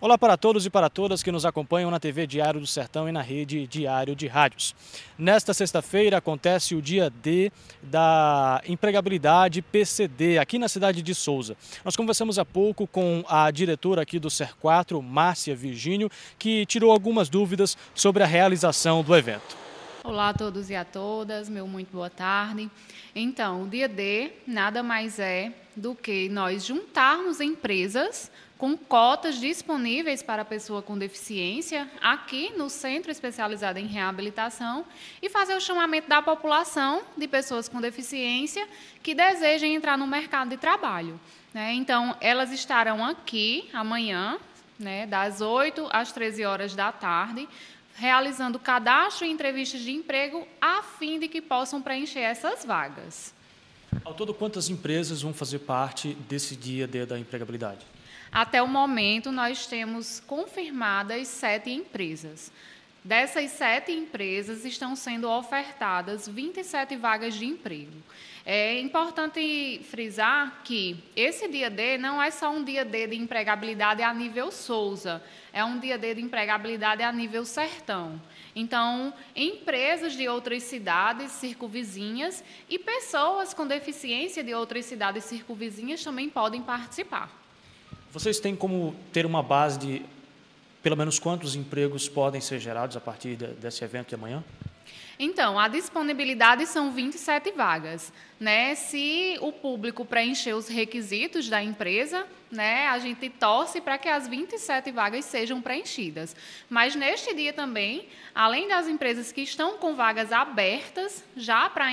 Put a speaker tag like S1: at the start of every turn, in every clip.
S1: Olá para todos e para todas que nos acompanham na TV Diário do Sertão e na rede Diário de Rádios. Nesta sexta-feira acontece o dia D da empregabilidade PCD aqui na cidade de Souza. Nós conversamos há pouco com a diretora aqui do SER4, Márcia Virgínio, que tirou algumas dúvidas sobre a realização do evento.
S2: Olá a todos e a todas, meu muito boa tarde. Então, o dia D nada mais é do que nós juntarmos empresas com cotas disponíveis para a pessoa com deficiência aqui no Centro Especializado em Reabilitação e fazer o chamamento da população de pessoas com deficiência que desejem entrar no mercado de trabalho. Né? Então, elas estarão aqui amanhã, né, das 8 às 13 horas da tarde, realizando cadastro e entrevistas de emprego a fim de que possam preencher essas vagas.
S1: Ao todo, quantas empresas vão fazer parte desse dia da empregabilidade?
S2: Até o momento, nós temos confirmadas sete empresas. Dessas sete empresas, estão sendo ofertadas 27 vagas de emprego. É importante frisar que esse dia D não é só um dia D de empregabilidade a nível Souza, é um dia D de empregabilidade a nível Sertão. Então, empresas de outras cidades circunvizinhas e pessoas com deficiência de outras cidades circunvizinhas também podem participar.
S1: Vocês têm como ter uma base de pelo menos quantos empregos podem ser gerados a partir desse evento de amanhã?
S2: Então, a disponibilidade são 27 vagas. Né? Se o público preencher os requisitos da empresa, né, a gente torce para que as 27 vagas sejam preenchidas. Mas neste dia também, além das empresas que estão com vagas abertas, já para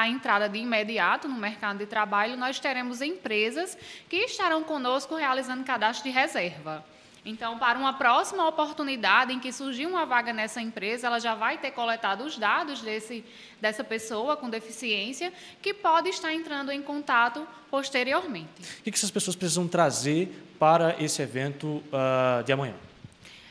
S2: a entrada de imediato no mercado de trabalho, nós teremos empresas que estarão conosco realizando cadastro de reserva. Então, para uma próxima oportunidade em que surgir uma vaga nessa empresa, ela já vai ter coletado os dados desse, dessa pessoa com deficiência, que pode estar entrando em contato posteriormente.
S1: O que essas pessoas precisam trazer para esse evento uh, de amanhã?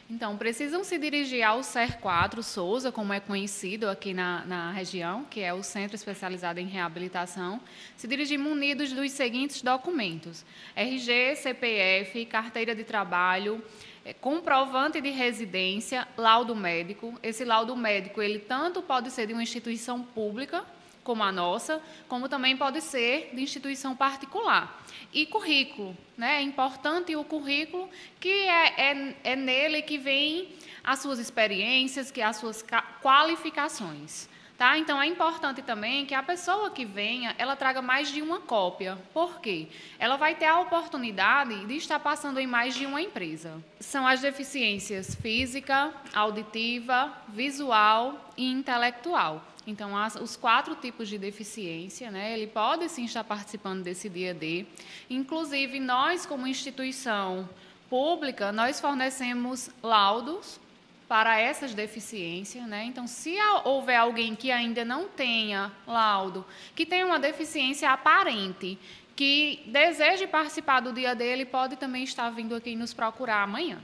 S2: Então, precisam se dirigir ao CER4 Souza, como é conhecido aqui na, na região, que é o Centro Especializado em Reabilitação, se dirigir munidos dos seguintes documentos: RG, CPF, carteira de trabalho, é, comprovante de residência, laudo médico. Esse laudo médico, ele tanto pode ser de uma instituição pública, como a nossa, como também pode ser de instituição particular. E currículo, né? É importante o currículo, que é, é, é nele que vem as suas experiências, que as suas qualificações. Tá? Então, é importante também que a pessoa que venha, ela traga mais de uma cópia. Por quê? Ela vai ter a oportunidade de estar passando em mais de uma empresa. São as deficiências física, auditiva, visual e intelectual. Então, os quatro tipos de deficiência, né, ele pode sim estar participando desse dia D. Inclusive, nós, como instituição pública, nós fornecemos laudos para essas deficiências. Né? Então, se houver alguém que ainda não tenha laudo, que tenha uma deficiência aparente, que deseje participar do dia dele, pode também estar vindo aqui nos procurar amanhã.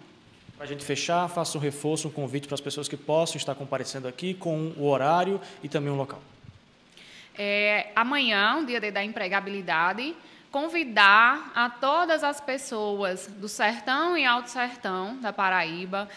S1: Para a gente fechar, faça um reforço, um convite para as pessoas que possam estar comparecendo aqui com o horário e também o local.
S2: É, amanhã, o dia da empregabilidade, convidar a todas as pessoas do Sertão e Alto Sertão da Paraíba,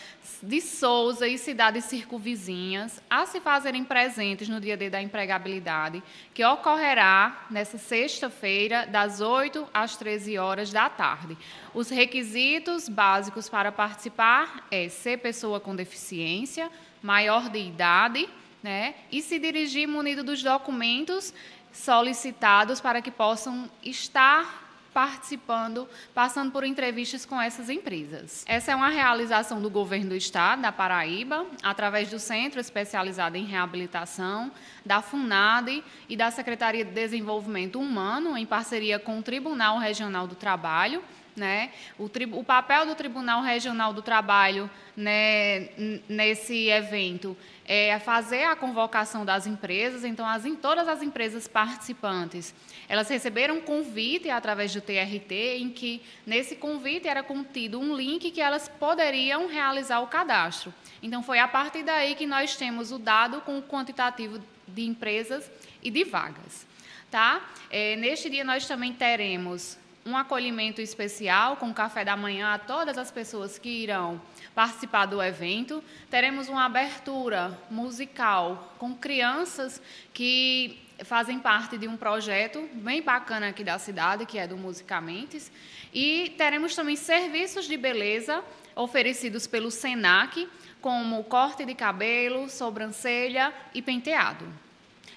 S2: de Souza e cidades circunvizinhas, a se fazerem presentes no dia D da empregabilidade, que ocorrerá nessa sexta-feira, das 8 às 13 horas da tarde. Os requisitos básicos para participar é ser pessoa com deficiência, maior de idade, né, e se dirigir munido dos documentos solicitados para que possam estar participando, passando por entrevistas com essas empresas. Essa é uma realização do governo do estado, da Paraíba, através do Centro Especializado em Reabilitação, da FUNAD e da Secretaria de Desenvolvimento Humano, em parceria com o Tribunal Regional do Trabalho, né? O, o, papel do Tribunal Regional do Trabalho né, nesse evento é fazer a convocação das empresas. Então, as, todas as empresas participantes, elas receberam um convite através do TRT, em que nesse convite era contido um link que elas poderiam realizar o cadastro. Então, foi a partir daí que nós temos o dado com o quantitativo de empresas e de vagas. Tá? É, neste dia, nós também teremos um acolhimento especial com café da manhã a todas as pessoas que irão participar do evento. Teremos uma abertura musical com crianças que fazem parte de um projeto bem bacana aqui da cidade, que é do Musicamentes. E teremos também serviços de beleza oferecidos pelo SENAC, como corte de cabelo, sobrancelha e penteado.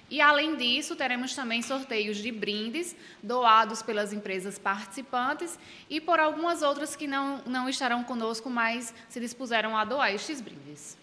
S2: E, além disso, teremos também sorteios de brindes doados pelas empresas participantes e por algumas outras que não, não estarão conosco, mas se dispuseram a doar estes brindes.